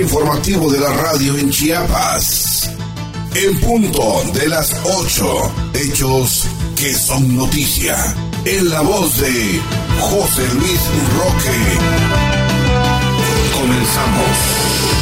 informativo de la radio en Chiapas. En punto de las 8, hechos que son noticia. En la voz de José Luis Roque. Comenzamos.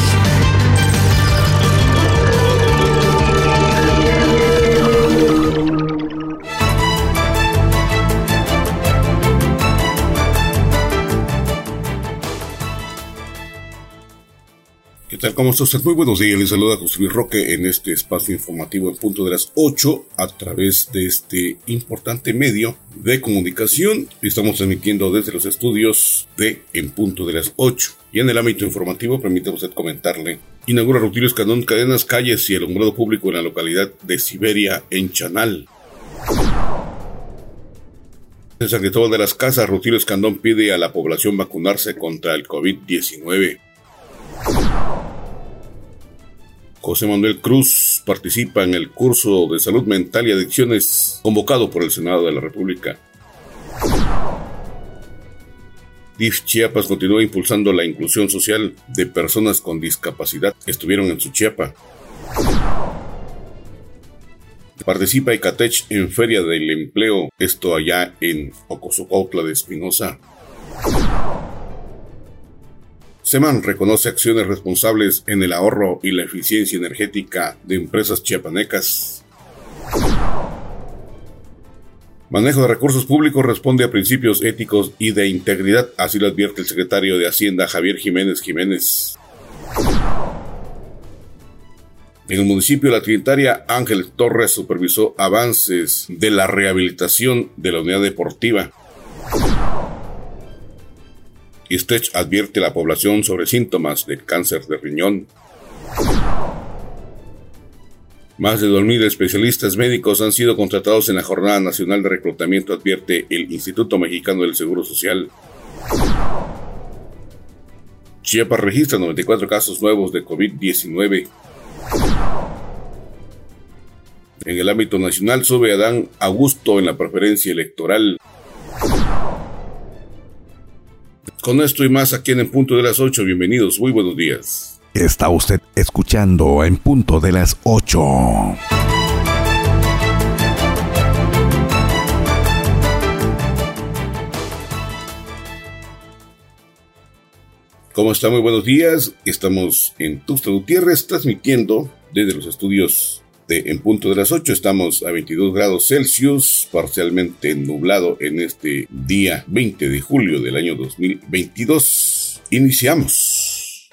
Tal? ¿Cómo está? Muy buenos días. Les saluda José Luis Roque en este espacio informativo en punto de las 8 a través de este importante medio de comunicación. Estamos transmitiendo desde los estudios de En punto de las 8. Y en el ámbito informativo, permítame usted comentarle. Inaugura Rutilio Escandón cadenas, calles y alumbrado público en la localidad de Siberia, en Chanal. En San Cristóbal de las Casas, Rutilio Escandón pide a la población vacunarse contra el COVID-19. José Manuel Cruz participa en el curso de salud mental y adicciones convocado por el Senado de la República. DIF Chiapas continúa impulsando la inclusión social de personas con discapacidad que estuvieron en su Chiapa. Participa Icatech en Feria del Empleo, esto allá en Ocosocautla de Espinosa. Seman reconoce acciones responsables en el ahorro y la eficiencia energética de empresas chiapanecas. Manejo de recursos públicos responde a principios éticos y de integridad, así lo advierte el secretario de Hacienda Javier Jiménez Jiménez. En el municipio de La Trinitaria, Ángel Torres supervisó avances de la rehabilitación de la unidad deportiva. Stretch advierte a la población sobre síntomas del cáncer de riñón. Más de 2.000 especialistas médicos han sido contratados en la Jornada Nacional de Reclutamiento, advierte el Instituto Mexicano del Seguro Social. Chiapas registra 94 casos nuevos de COVID-19. En el ámbito nacional sube Adán Augusto en la preferencia electoral. Con esto y más aquí en En Punto de las 8, bienvenidos, muy buenos días. Está usted escuchando En Punto de las 8. ¿Cómo está? Muy buenos días. Estamos en Tuxtla Gutiérrez transmitiendo desde los estudios en punto de las 8 estamos a 22 grados Celsius, parcialmente nublado en este día 20 de julio del año 2022. Iniciamos.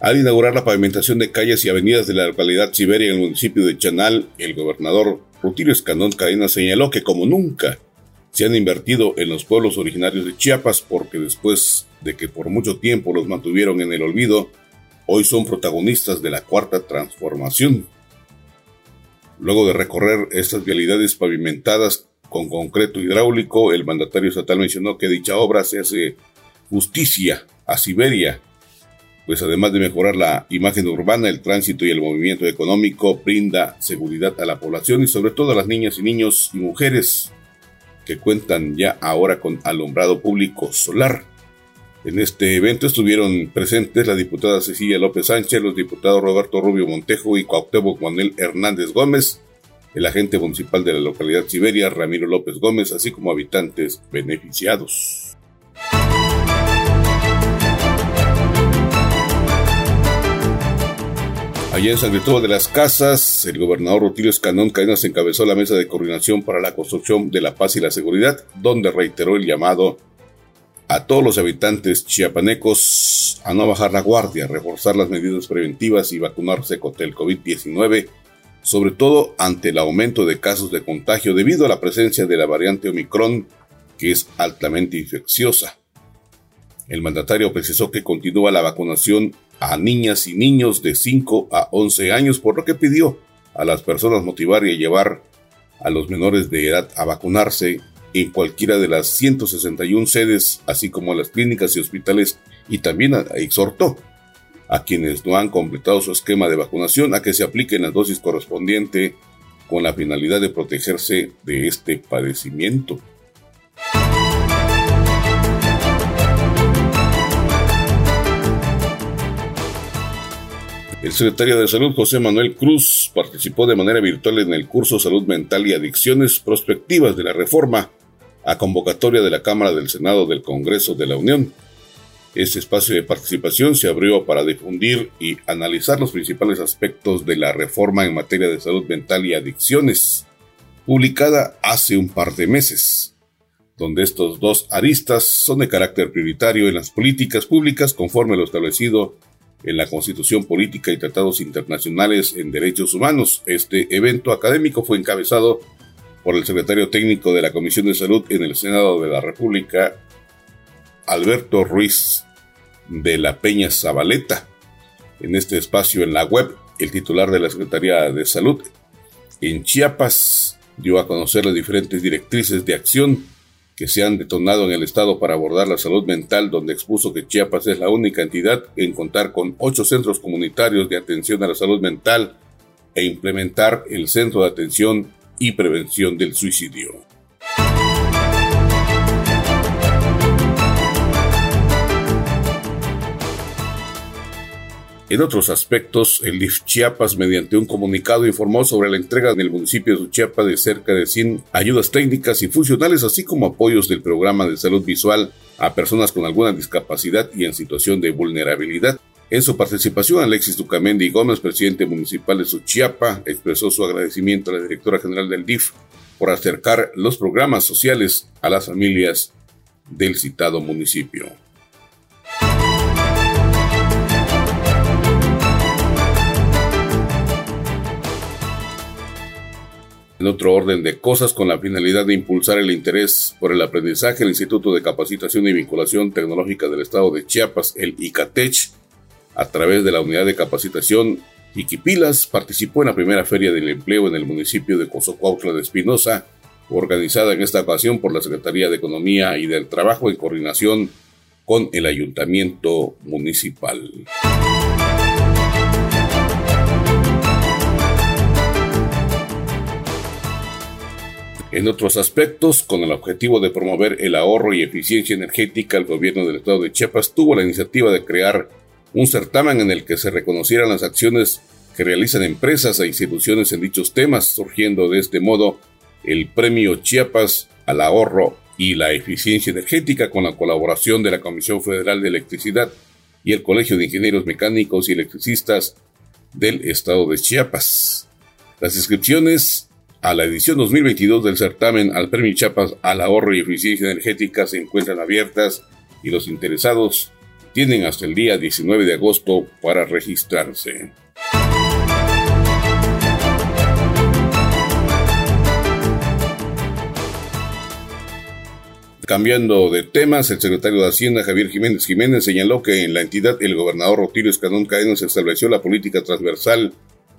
Al inaugurar la pavimentación de calles y avenidas de la localidad Siberia en el municipio de Chanal, el gobernador Rutilio Escandón Cadena señaló que como nunca se han invertido en los pueblos originarios de Chiapas porque después de que por mucho tiempo los mantuvieron en el olvido, hoy son protagonistas de la cuarta transformación. Luego de recorrer estas vialidades pavimentadas con concreto hidráulico, el mandatario estatal mencionó que dicha obra se hace justicia a Siberia, pues además de mejorar la imagen urbana, el tránsito y el movimiento económico, brinda seguridad a la población y sobre todo a las niñas y niños y mujeres que cuentan ya ahora con alumbrado público solar. En este evento estuvieron presentes la diputada Cecilia López Sánchez, los diputados Roberto Rubio Montejo y Cuauhtémoc Manuel Hernández Gómez, el agente municipal de la localidad Siberia, Ramiro López Gómez, así como habitantes beneficiados. Allá en San Cristóbal de las Casas, el gobernador Rutilio Escandón Cadenas encabezó la mesa de coordinación para la construcción de la paz y la seguridad, donde reiteró el llamado a todos los habitantes chiapanecos a no bajar la guardia, reforzar las medidas preventivas y vacunarse contra el COVID-19, sobre todo ante el aumento de casos de contagio debido a la presencia de la variante Omicron, que es altamente infecciosa. El mandatario precisó que continúa la vacunación a niñas y niños de 5 a 11 años, por lo que pidió a las personas motivar y llevar a los menores de edad a vacunarse en cualquiera de las 161 sedes, así como a las clínicas y hospitales, y también exhortó a quienes no han completado su esquema de vacunación a que se apliquen la dosis correspondiente con la finalidad de protegerse de este padecimiento. El secretario de Salud, José Manuel Cruz, participó de manera virtual en el curso Salud Mental y Adicciones Prospectivas de la Reforma, a convocatoria de la Cámara del Senado del Congreso de la Unión. Este espacio de participación se abrió para difundir y analizar los principales aspectos de la reforma en materia de salud mental y adicciones, publicada hace un par de meses, donde estos dos aristas son de carácter prioritario en las políticas públicas conforme lo establecido en la Constitución Política y Tratados Internacionales en Derechos Humanos. Este evento académico fue encabezado por el secretario técnico de la Comisión de Salud en el Senado de la República, Alberto Ruiz de la Peña Zabaleta. En este espacio en la web, el titular de la Secretaría de Salud en Chiapas dio a conocer las diferentes directrices de acción que se han detonado en el Estado para abordar la salud mental, donde expuso que Chiapas es la única entidad en contar con ocho centros comunitarios de atención a la salud mental e implementar el Centro de Atención y Prevención del Suicidio. En otros aspectos, el DIF Chiapas, mediante un comunicado, informó sobre la entrega en el municipio de Chiapas de cerca de 100 ayudas técnicas y funcionales, así como apoyos del programa de salud visual a personas con alguna discapacidad y en situación de vulnerabilidad. En su participación, Alexis Tucamendi Gómez, presidente municipal de Suchiapa, expresó su agradecimiento a la directora general del DIF por acercar los programas sociales a las familias del citado municipio. En otro orden de cosas, con la finalidad de impulsar el interés por el aprendizaje, el Instituto de Capacitación y Vinculación Tecnológica del Estado de Chiapas, el ICATECH, a través de la unidad de capacitación Iquipilas, participó en la primera feria del empleo en el municipio de Cozocuautla de Espinosa, organizada en esta ocasión por la Secretaría de Economía y del Trabajo en coordinación con el Ayuntamiento Municipal. En otros aspectos, con el objetivo de promover el ahorro y eficiencia energética, el gobierno del estado de Chiapas tuvo la iniciativa de crear un certamen en el que se reconocieran las acciones que realizan empresas e instituciones en dichos temas, surgiendo de este modo el premio Chiapas al ahorro y la eficiencia energética con la colaboración de la Comisión Federal de Electricidad y el Colegio de Ingenieros Mecánicos y Electricistas del estado de Chiapas. Las inscripciones a la edición 2022 del certamen al Premio Chiapas al ahorro y eficiencia energética se encuentran abiertas y los interesados tienen hasta el día 19 de agosto para registrarse. Cambiando de temas, el secretario de Hacienda Javier Jiménez Jiménez señaló que en la entidad el gobernador Rotilio Escandón se estableció la política transversal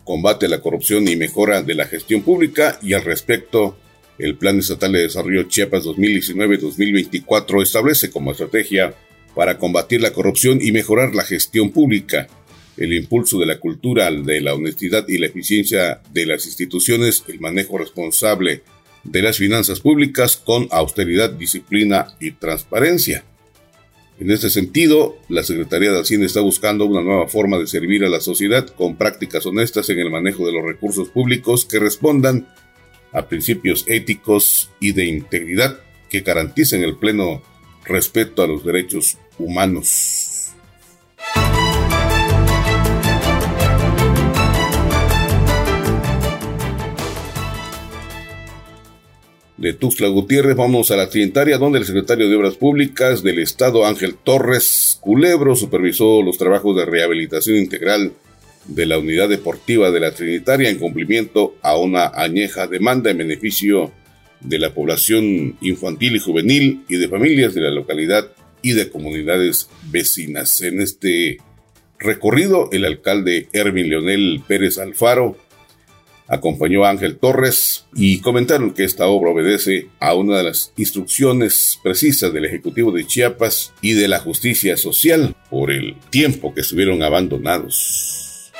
combate a la corrupción y mejora de la gestión pública y al respecto, el Plan Estatal de Desarrollo Chiapas 2019-2024 establece como estrategia para combatir la corrupción y mejorar la gestión pública, el impulso de la cultura de la honestidad y la eficiencia de las instituciones, el manejo responsable de las finanzas públicas con austeridad, disciplina y transparencia. En este sentido, la Secretaría de Hacienda está buscando una nueva forma de servir a la sociedad con prácticas honestas en el manejo de los recursos públicos que respondan a principios éticos y de integridad que garanticen el pleno respeto a los derechos humanos. De Tuxtla Gutiérrez, vamos a la Trinitaria, donde el secretario de Obras Públicas del Estado, Ángel Torres Culebro, supervisó los trabajos de rehabilitación integral de la unidad deportiva de la Trinitaria en cumplimiento a una añeja demanda en beneficio de la población infantil y juvenil y de familias de la localidad y de comunidades vecinas. En este recorrido, el alcalde Erwin Leonel Pérez Alfaro acompañó a Ángel Torres y comentaron que esta obra obedece a una de las instrucciones precisas del Ejecutivo de Chiapas y de la justicia social por el tiempo que estuvieron abandonados.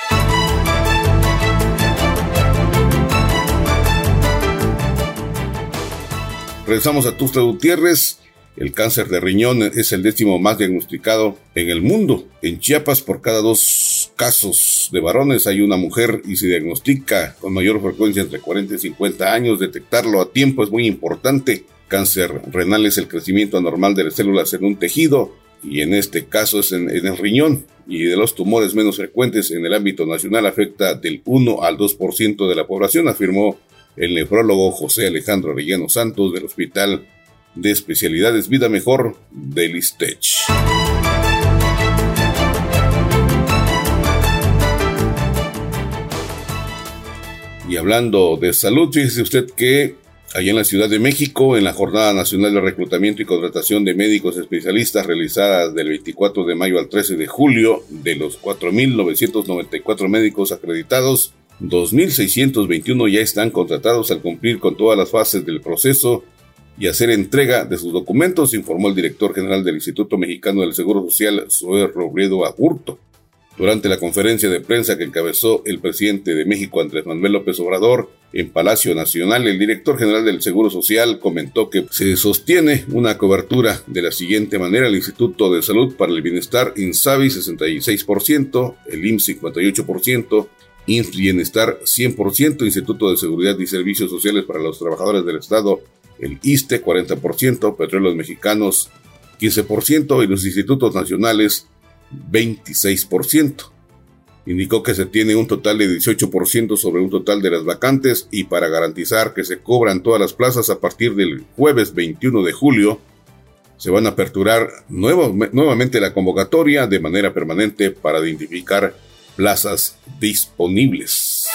Regresamos a Tusta Gutiérrez. El cáncer de riñón es el décimo más diagnosticado en el mundo. En Chiapas, por cada dos casos de varones hay una mujer y se diagnostica con mayor frecuencia entre 40 y 50 años. Detectarlo a tiempo es muy importante. Cáncer renal es el crecimiento anormal de las células en un tejido y en este caso es en, el riñón y de los tumores menos frecuentes en el ámbito nacional afecta del 1 al 2% de la población, afirmó el nefrólogo José Alejandro Arellano Santos del Hospital de Especialidades Vida Mejor del ISTECH. Y hablando de salud, fíjese usted que allá en la Ciudad de México, en la Jornada Nacional de Reclutamiento y Contratación de Médicos Especialistas realizada del 24 de mayo al 13 de julio, de los 4.994 médicos acreditados, 2.621 ya están contratados al cumplir con todas las fases del proceso y hacer entrega de sus documentos, informó el director general del Instituto Mexicano del Seguro Social, Zoe Robledo Agurto. Durante la conferencia de prensa que encabezó el presidente de México, Andrés Manuel López Obrador, en Palacio Nacional, el director general del Seguro Social comentó que se sostiene una cobertura de la siguiente manera. El Instituto de Salud para el Bienestar, INSABI, 66%, el IMSS 58%, INS Bienestar 100%, Instituto de Seguridad y Servicios Sociales para los Trabajadores del Estado, el ISTE 40%, Petróleos Mexicanos 15% y los institutos nacionales 26%. Indicó que se tiene un total de 18% sobre un total de las vacantes y para garantizar que se cobran todas las plazas a partir del jueves 21 de julio, se van a aperturar nuevamente la convocatoria de manera permanente para identificar plazas disponibles.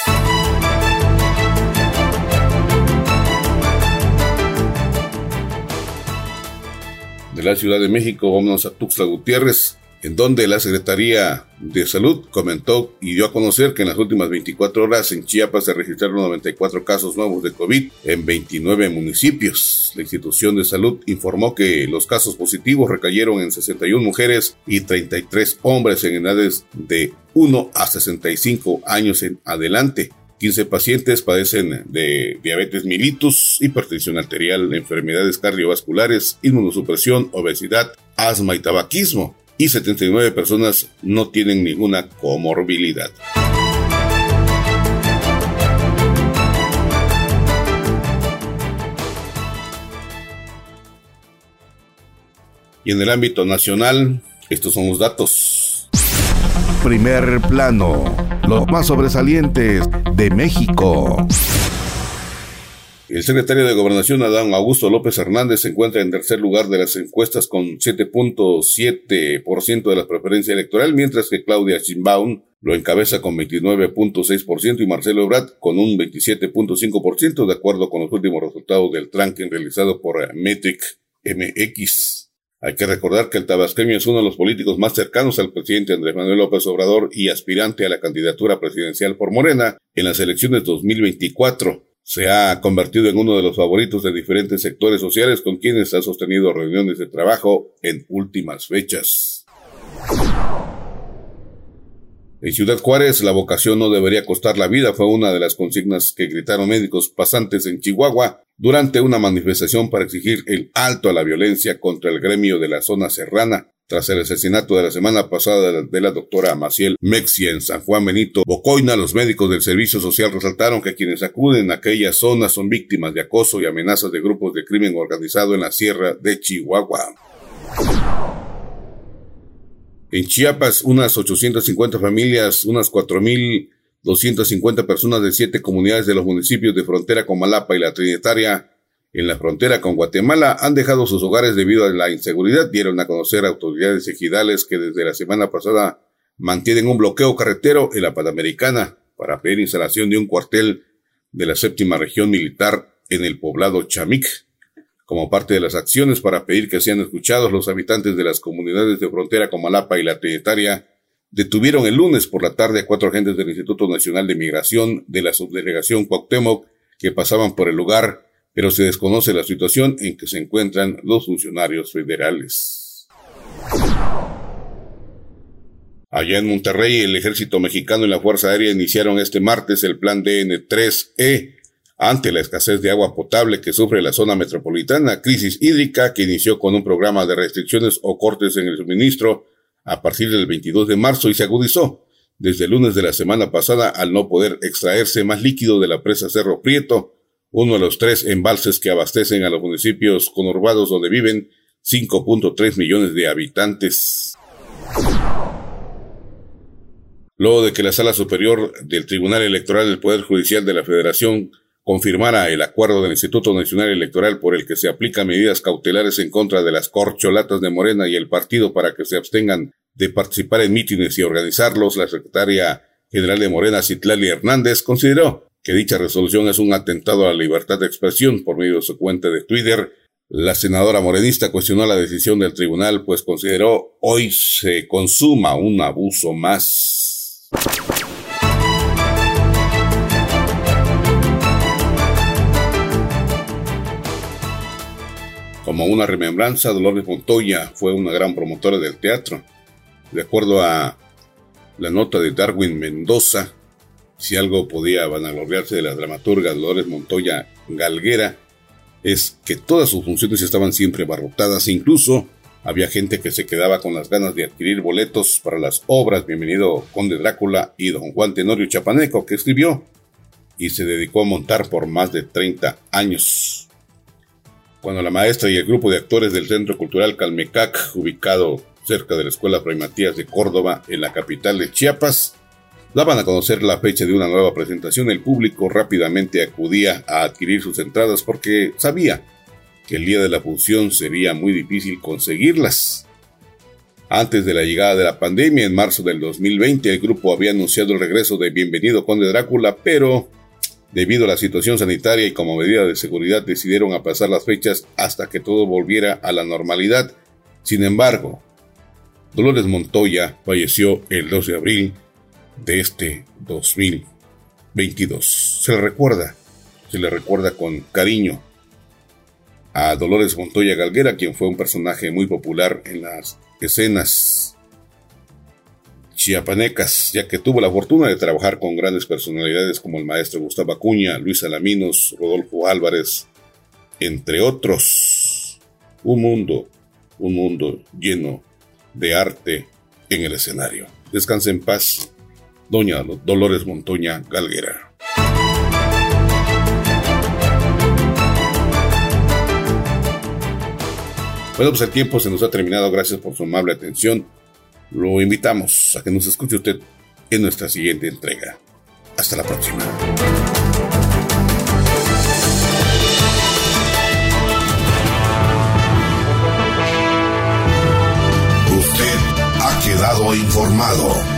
De la Ciudad de México, vámonos a Tuxtla Gutiérrez en donde la Secretaría de Salud comentó y dio a conocer que en las últimas 24 horas en Chiapas se registraron 94 casos nuevos de COVID en 29 municipios. La institución de salud informó que los casos positivos recayeron en 61 mujeres y 33 hombres en edades de 1 a 65 años en adelante. 15 pacientes padecen de diabetes mellitus, hipertensión arterial, enfermedades cardiovasculares, inmunosupresión, obesidad, asma y tabaquismo y 79 personas no tienen ninguna comorbilidad. Y en el ámbito nacional, estos son los datos. Primer plano, los más sobresalientes de México. El secretario de Gobernación, Adán Augusto López Hernández, se encuentra en tercer lugar de las encuestas con 7.7% de la preferencia electoral, mientras que Claudia Sheinbaum lo encabeza con 29.6% y Marcelo Ebrard con un 27.5%, de acuerdo con los últimos resultados del ranking realizado por Metric MX. Hay que recordar que el tabasqueño es uno de los políticos más cercanos al presidente Andrés Manuel López Obrador y aspirante a la candidatura presidencial por Morena en las elecciones 2024 se ha convertido en uno de los favoritos de diferentes sectores sociales con quienes ha sostenido reuniones de trabajo en últimas fechas. En Ciudad Juárez, la vocación no debería costar la vida fue una de las consignas que gritaron médicos pasantes en Chihuahua durante una manifestación para exigir el alto a la violencia contra el gremio de la zona serrana. Tras el asesinato de la semana pasada de la doctora Maciel Mexia en San Juan Benito Bocoina, los médicos del Servicio Social resaltaron que quienes acuden a aquella zona son víctimas de acoso y amenazas de grupos de crimen organizado en la sierra de Chihuahua. En Chiapas, unas 850 familias, unas 4.250 personas de siete comunidades de los municipios de frontera con Malapa y la Trinitaria en la frontera con Guatemala han dejado sus hogares debido a la inseguridad. Dieron a conocer autoridades ejidales que desde la semana pasada mantienen un bloqueo carretero en la Panamericana para pedir instalación de un cuartel de la séptima región militar en el poblado Chamic. Como parte de las acciones para pedir que sean escuchados, los habitantes de las comunidades de frontera con Malapa y la Trinitaria detuvieron el lunes por la tarde a cuatro agentes del Instituto Nacional de Migración de la subdelegación Cuauhtémoc que pasaban por el lugar pero se desconoce la situación en que se encuentran los funcionarios federales. Allá en Monterrey, el ejército mexicano y la Fuerza Aérea iniciaron este martes el plan DN3E ante la escasez de agua potable que sufre la zona metropolitana, crisis hídrica que inició con un programa de restricciones o cortes en el suministro a partir del 22 de marzo y se agudizó desde el lunes de la semana pasada al no poder extraerse más líquido de la presa Cerro Prieto, uno de los tres embalses que abastecen a los municipios conurbados donde viven 5.3 millones de habitantes. Luego de que la Sala Superior del Tribunal Electoral del Poder Judicial de la Federación confirmara el acuerdo del Instituto Nacional Electoral por el que se aplican medidas cautelares en contra de las corcholatas de Morena y el partido para que se abstengan de participar en mítines y organizarlos, la secretaria general de Morena, Citlali Hernández, consideró que dicha resolución es un atentado a la libertad de expresión por medio de su cuenta de Twitter. La senadora morenista cuestionó la decisión del tribunal, pues consideró hoy se consuma un abuso más. Como una remembranza, Dolores Montoya fue una gran promotora del teatro. De acuerdo a la nota de Darwin Mendoza, si algo podía vanagloriarse de la dramaturga Dolores Montoya Galguera, es que todas sus funciones estaban siempre abarrotadas e incluso había gente que se quedaba con las ganas de adquirir boletos para las obras. Bienvenido Conde Drácula y Don Juan Tenorio Chapaneco que escribió y se dedicó a montar por más de 30 años. Cuando la maestra y el grupo de actores del Centro Cultural Calmecac, ubicado cerca de la Escuela Fray Matías de Córdoba, en la capital de Chiapas, daban a conocer la fecha de una nueva presentación, el público rápidamente acudía a adquirir sus entradas porque sabía que el día de la función sería muy difícil conseguirlas. Antes de la llegada de la pandemia, en marzo del 2020, el grupo había anunciado el regreso de Bienvenido Conde Drácula, pero Debido a la situación sanitaria y como medida de seguridad decidieron aplazar las fechas hasta que todo volviera a la normalidad. Sin embargo, Dolores Montoya falleció el 2 de abril de este 2022. Se le recuerda, se le recuerda con cariño a Dolores Montoya Galguera, quien fue un personaje muy popular en las escenas chiapanecas, ya que tuvo la fortuna de trabajar con grandes personalidades como el maestro Gustavo Acuña, Luis Alaminos, Rodolfo Álvarez, entre otros. Un mundo, un mundo lleno de arte en el escenario. Descanse en paz, doña Dolores Montoña Galguera. Bueno, pues el tiempo se nos ha terminado. Gracias por su amable atención. Lo invitamos a que nos escuche usted en nuestra siguiente entrega. Hasta la próxima. Usted ha quedado informado.